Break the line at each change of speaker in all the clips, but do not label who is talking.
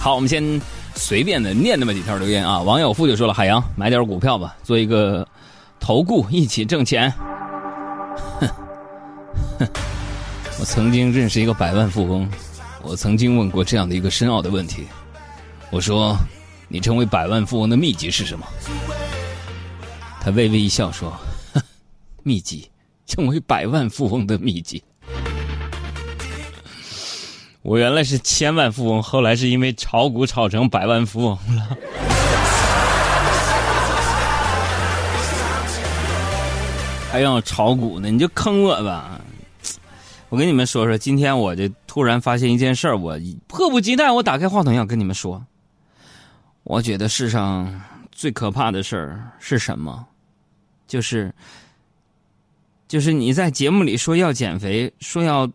好，我们先随便的念那么几条留言啊。王有富就说了：“海洋买点股票吧，做一个投顾，一起挣钱。”哼哼，我曾经认识一个百万富翁，我曾经问过这样的一个深奥的问题，我说：“你成为百万富翁的秘籍是什么？”他微微一笑说：“ 秘籍，成为百万富翁的秘籍。”我原来是千万富翁，后来是因为炒股炒成百万富翁了。还要炒股呢？你就坑我吧！我跟你们说说，今天我这突然发现一件事儿，我迫不及待，我打开话筒要跟你们说。我觉得世上最可怕的事儿是什么？就是，就是你在节目里说要减肥，说要。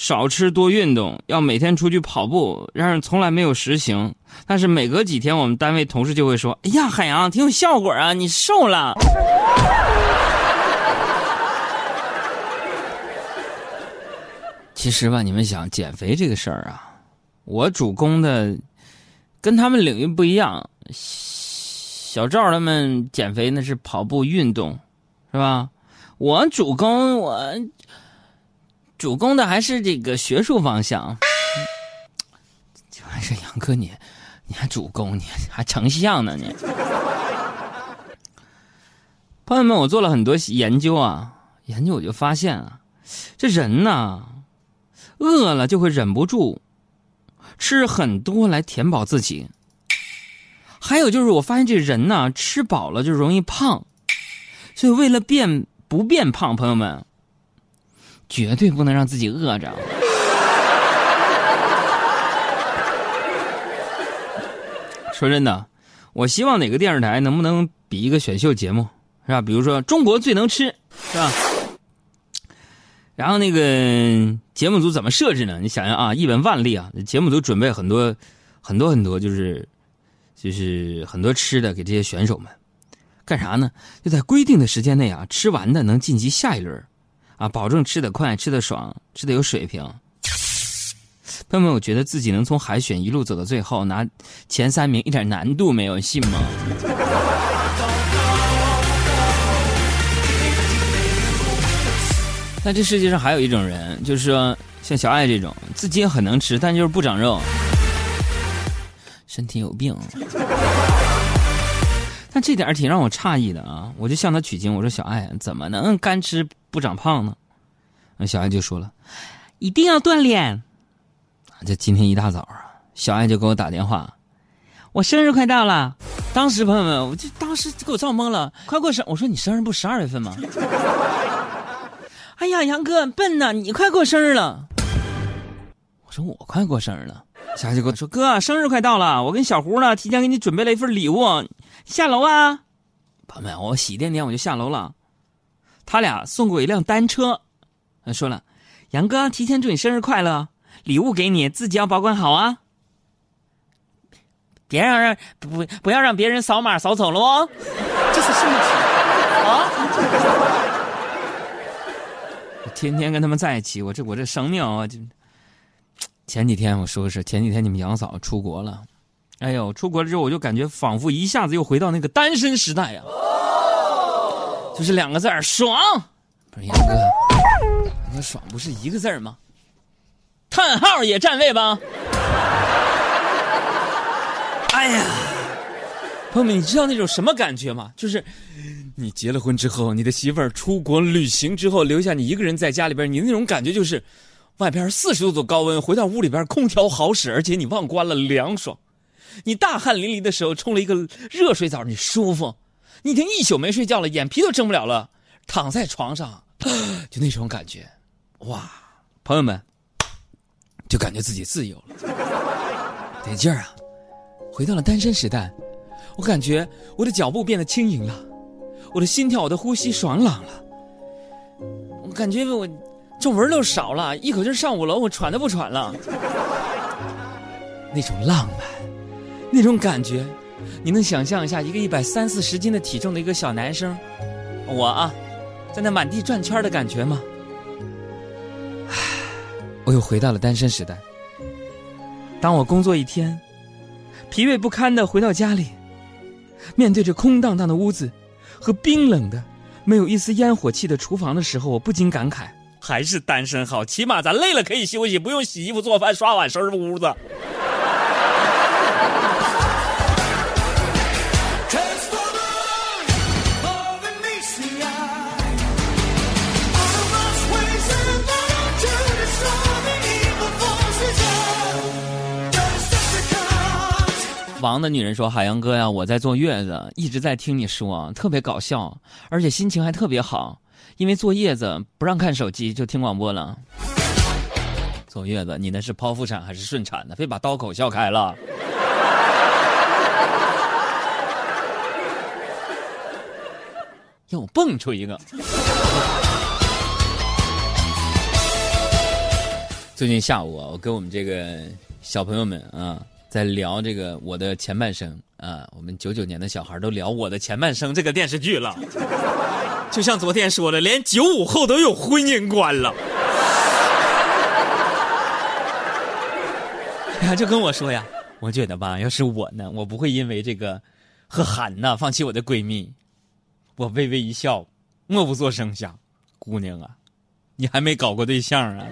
少吃多运动，要每天出去跑步，然而从来没有实行。但是每隔几天，我们单位同事就会说：“哎呀，海洋挺有效果啊，你瘦了。” 其实吧，你们想减肥这个事儿啊，我主攻的跟他们领域不一样。小赵他们减肥那是跑步运动，是吧？我主攻我。主攻的还是这个学术方向，还是杨哥你，你还主攻，你还成像呢你。朋友们，我做了很多研究啊，研究我就发现啊，这人呐，饿了就会忍不住吃很多来填饱自己。还有就是我发现这人呐，吃饱了就容易胖，所以为了变不变胖，朋友们。绝对不能让自己饿着。说真的，我希望哪个电视台能不能比一个选秀节目，是吧？比如说《中国最能吃》，是吧？然后那个节目组怎么设置呢？你想想啊，一本万利啊，节目组准备很多很多很多，就是就是很多吃的给这些选手们，干啥呢？就在规定的时间内啊，吃完的能晋级下一轮。啊，保证吃得快、吃得爽、吃得有水平。朋友们，我觉得自己能从海选一路走到最后，拿前三名一点难度没有，信吗？那这世界上还有一种人，就是说像小爱这种，自己也很能吃，但就是不长肉，身体有病。但这点挺让我诧异的啊！我就向他取经，我说：“小爱，怎么能干吃不长胖呢？”那小爱就说了：“一定要锻炼。”这今天一大早啊，小爱就给我打电话：“我生日快到了。”当时朋友们，我就当时给我造懵了。快过生，我说：“你生日不十二月份吗？” 哎呀，杨哥笨呐，你快过生日了。我说：“我快过生日了。”小爱就跟我说：“哥，生日快到了，我跟小胡呢提前给你准备了一份礼物。”下楼啊，朋友们，我洗垫垫我就下楼了。他俩送过一辆单车，说了：“杨哥，提前祝你生日快乐，礼物给你，自己要保管好啊，别让让不不要让别人扫码扫走了哦。”这是什么啊？我天天跟他们在一起，我这我这生命啊，就前几天我说的是前几天你们杨嫂出国了。哎呦，出国了之后，我就感觉仿佛一下子又回到那个单身时代呀，就是两个字儿爽。不是杨哥，那爽不是一个字儿吗？叹号也占位吧。哎呀，朋友们，你知道那种什么感觉吗？就是你结了婚之后，你的媳妇儿出国旅行之后，留下你一个人在家里边，你那种感觉就是，外边四十度的高温，回到屋里边空调好使，而且你忘关了凉爽。你大汗淋漓的时候冲了一个热水澡，你舒服；你已经一宿没睡觉了，眼皮都睁不了了，躺在床上，就那种感觉，哇！朋友们，就感觉自己自由了，得劲儿啊！回到了单身时代，我感觉我的脚步变得轻盈了，我的心跳、我的呼吸爽朗了，我感觉我皱纹都少了，一口气上五楼，我喘都不喘了，那种浪漫。那种感觉，你能想象一下一个一百三四十斤的体重的一个小男生，我啊，在那满地转圈的感觉吗？唉，我又回到了单身时代。当我工作一天，疲惫不堪的回到家里，面对着空荡荡的屋子和冰冷的、没有一丝烟火气的厨房的时候，我不禁感慨：还是单身好，起码咱累了可以休息，不用洗衣服、做饭、刷碗、收拾屋子。王的女人说：“海洋哥呀，我在坐月子，一直在听你说，特别搞笑，而且心情还特别好，因为坐月子不让看手机，就听广播了。坐月子，你那是剖腹产还是顺产呢？非把刀口笑开了。又蹦出一个。最近下午啊，我跟我们这个小朋友们啊。”在聊这个我的前半生啊，我们九九年的小孩都聊我的前半生这个电视剧了，就像昨天说的，连九五后都有婚姻观了。哎呀，就跟我说呀，我觉得吧，要是我呢，我不会因为这个和韩呐放弃我的闺蜜。我微微一笑，默不作声想，姑娘啊，你还没搞过对象啊，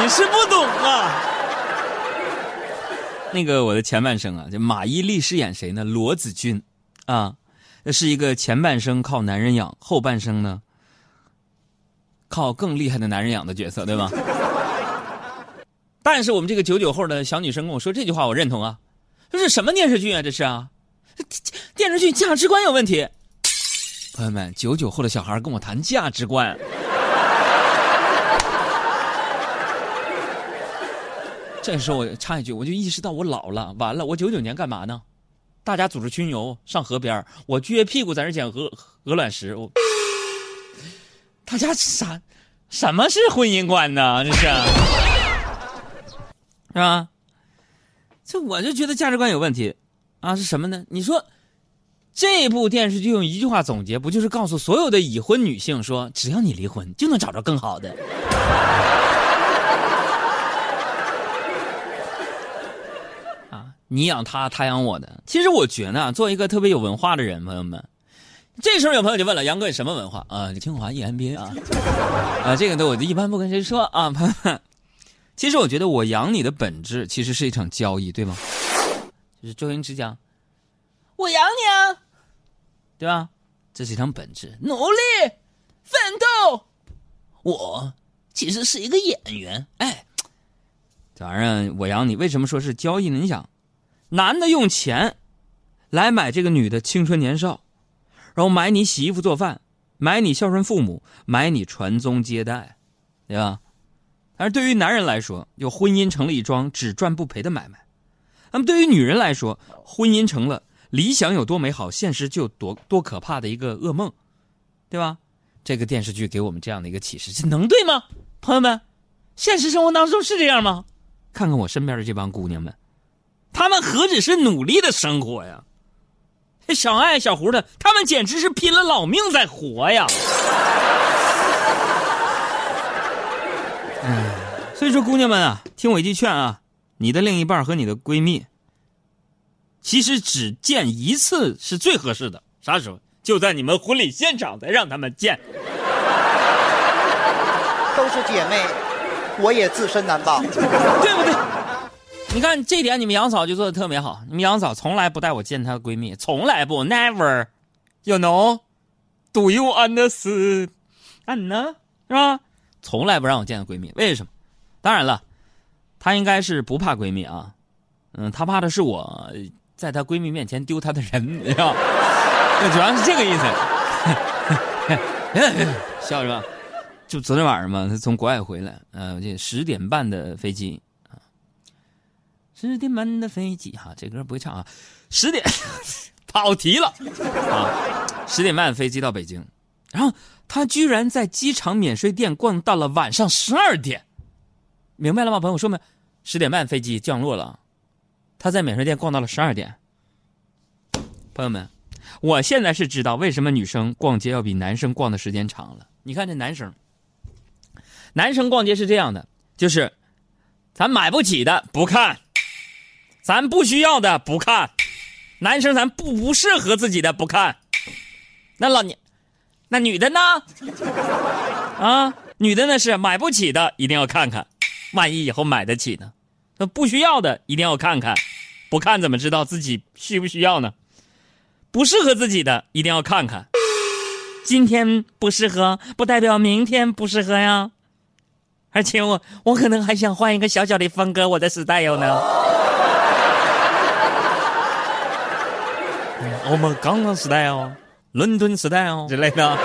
你是不懂啊。那个我的前半生啊，就马伊琍饰演谁呢？罗子君，啊，那那是一个前半生靠男人养，后半生呢靠更厉害的男人养的角色，对吧？但是我们这个九九后的小女生跟我说这句话，我认同啊。这是什么电视剧啊？这是啊，电视剧价值观有问题。朋友们，九九后的小孩跟我谈价值观。这时候我插一句，我就意识到我老了，完了，我九九年干嘛呢？大家组织群游上河边我撅屁股在那捡鹅鹅卵石。我，大家啥？什么是婚姻观呢？这是，是吧？这我就觉得价值观有问题啊！是什么呢？你说这部电视剧用一句话总结，不就是告诉所有的已婚女性说，只要你离婚，就能找着更好的？你养他，他养我的。其实我觉得，做一个特别有文化的人，朋友们，这时候有朋友就问了：杨哥，你什么文化啊？清华 EMBA 啊？啊，这个呢，我就一般不跟谁说啊。朋友们，其实我觉得我养你的本质其实是一场交易，对吗？就是周星驰讲，我养你啊，对吧？这是一场本质，努力奋斗。我其实是一个演员，哎，这玩意儿我养你，为什么说是交易呢？你想？男的用钱来买这个女的青春年少，然后买你洗衣服做饭，买你孝顺父母，买你传宗接代，对吧？但是对于男人来说，就婚姻成了一桩只赚不赔的买卖；那么对于女人来说，婚姻成了理想有多美好，现实就多多可怕的一个噩梦，对吧？这个电视剧给我们这样的一个启示，这能对吗？朋友们，现实生活当中是这样吗？看看我身边的这帮姑娘们。他们何止是努力的生活呀，小爱、小胡的，他们简直是拼了老命在活呀！哎，所以说，姑娘们啊，听我一句劝啊，你的另一半和你的闺蜜，其实只见一次是最合适的，啥时候？就在你们婚礼现场再让他们见。
都是姐妹，我也自身难保，
对不对？你看这点，你们杨嫂就做的特别好。你们杨嫂从来不带我见她的闺蜜，从来不，never，you know，do you understand？呢，是吧？从来不让我见她闺蜜，为什么？当然了，她应该是不怕闺蜜啊。嗯，她怕的是我在她闺蜜面前丢她的人，你知道？主要是这个意思。笑什么？就昨天晚上嘛，她从国外回来，呃，这十点半的飞机。十点半的飞机，哈，这歌不会唱啊。十点，跑题了啊。十点半飞机到北京，然后他居然在机场免税店逛到了晚上十二点，明白了吗，朋友？说明十点半飞机降落了，他在免税店逛到了十二点。朋友们，我现在是知道为什么女生逛街要比男生逛的时间长了。你看这男生，男生逛街是这样的，就是。咱买不起的不看，咱不需要的不看，男生咱不不适合自己的不看。那老年，那女的呢？啊，女的那是买不起的一定要看看，万一以后买得起呢？那不需要的一定要看看，不看怎么知道自己需不需要呢？不适合自己的一定要看看，今天不适合不代表明天不适合呀。而且我我可能还想换一个小小的风格，我的 style 呢。我们刚刚 style，伦敦 style 之类的。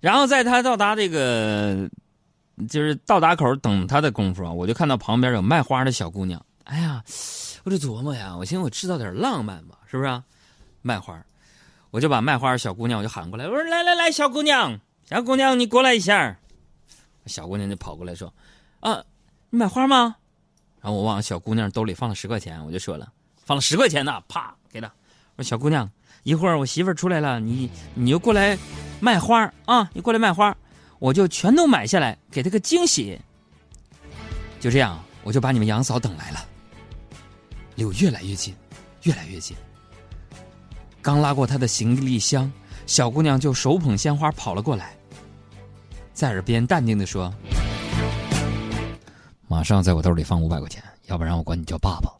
然后在他到达这个，就是到达口等他的功夫啊，我就看到旁边有卖花的小姑娘。哎呀，我就琢磨呀，我寻思我制造点浪漫吧，是不是、啊？卖花，我就把卖花小姑娘我就喊过来，我说来来来，小姑娘，小姑娘你过来一下。小姑娘就跑过来说，啊，你买花吗？然后我往小姑娘兜里放了十块钱，我就说了，放了十块钱呢，啪给她。我说小姑娘，一会儿我媳妇儿出来了，你你就过来卖花啊，你过来卖花，我就全都买下来，给她个惊喜。就这样，我就把你们杨嫂等来了。离我越来越近，越来越近。刚拉过她的行李箱，小姑娘就手捧鲜花跑了过来，在耳边淡定的说。马上在我兜里放五百块钱，要不然我管你叫爸爸。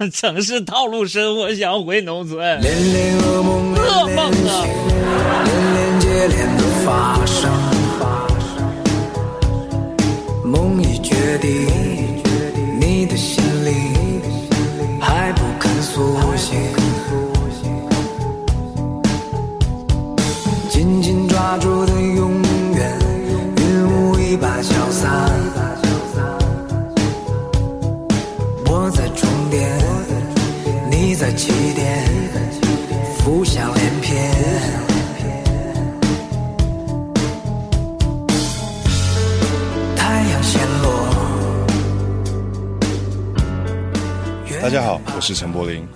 城市套路深，我，想回农村。
连连噩梦，
噩梦啊
连醒，连连接连的发生。梦已决定，
大家好，我是陈柏霖，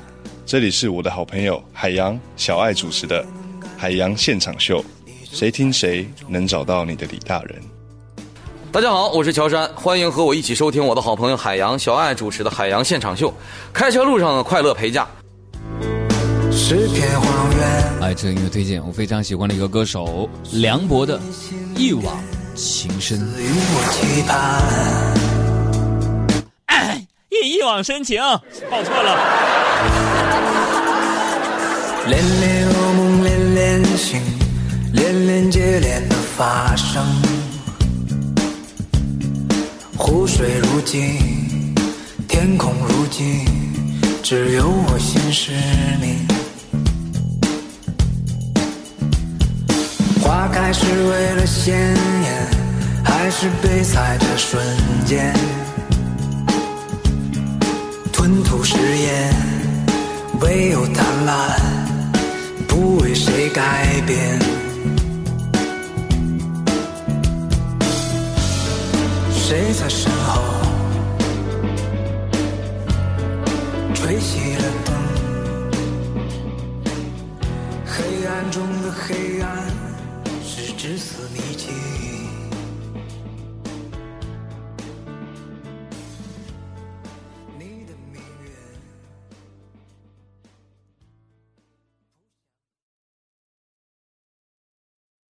这里是我的好朋友海洋小爱主持的《海洋现场秀》，谁听谁能找到你的李大人。
大家好，我是乔杉，欢迎和我一起收听我的好朋友海洋小爱主持的《海洋现场秀》。开车路上的快乐陪驾。
是片荒原，
哎，这个音乐推荐我非常喜欢的一个歌手梁博的《一往情深》。
与我期盼。
一往深情，报错了。
连连噩梦，连连醒，连连接连的发生。湖水如镜，天空如镜，只有我心失明。花开是为了鲜艳，还是被踩着瞬间？吞吐誓言，唯有贪婪，不为谁改变。谁在身后吹熄了灯？黑暗中的黑暗是至死迷情。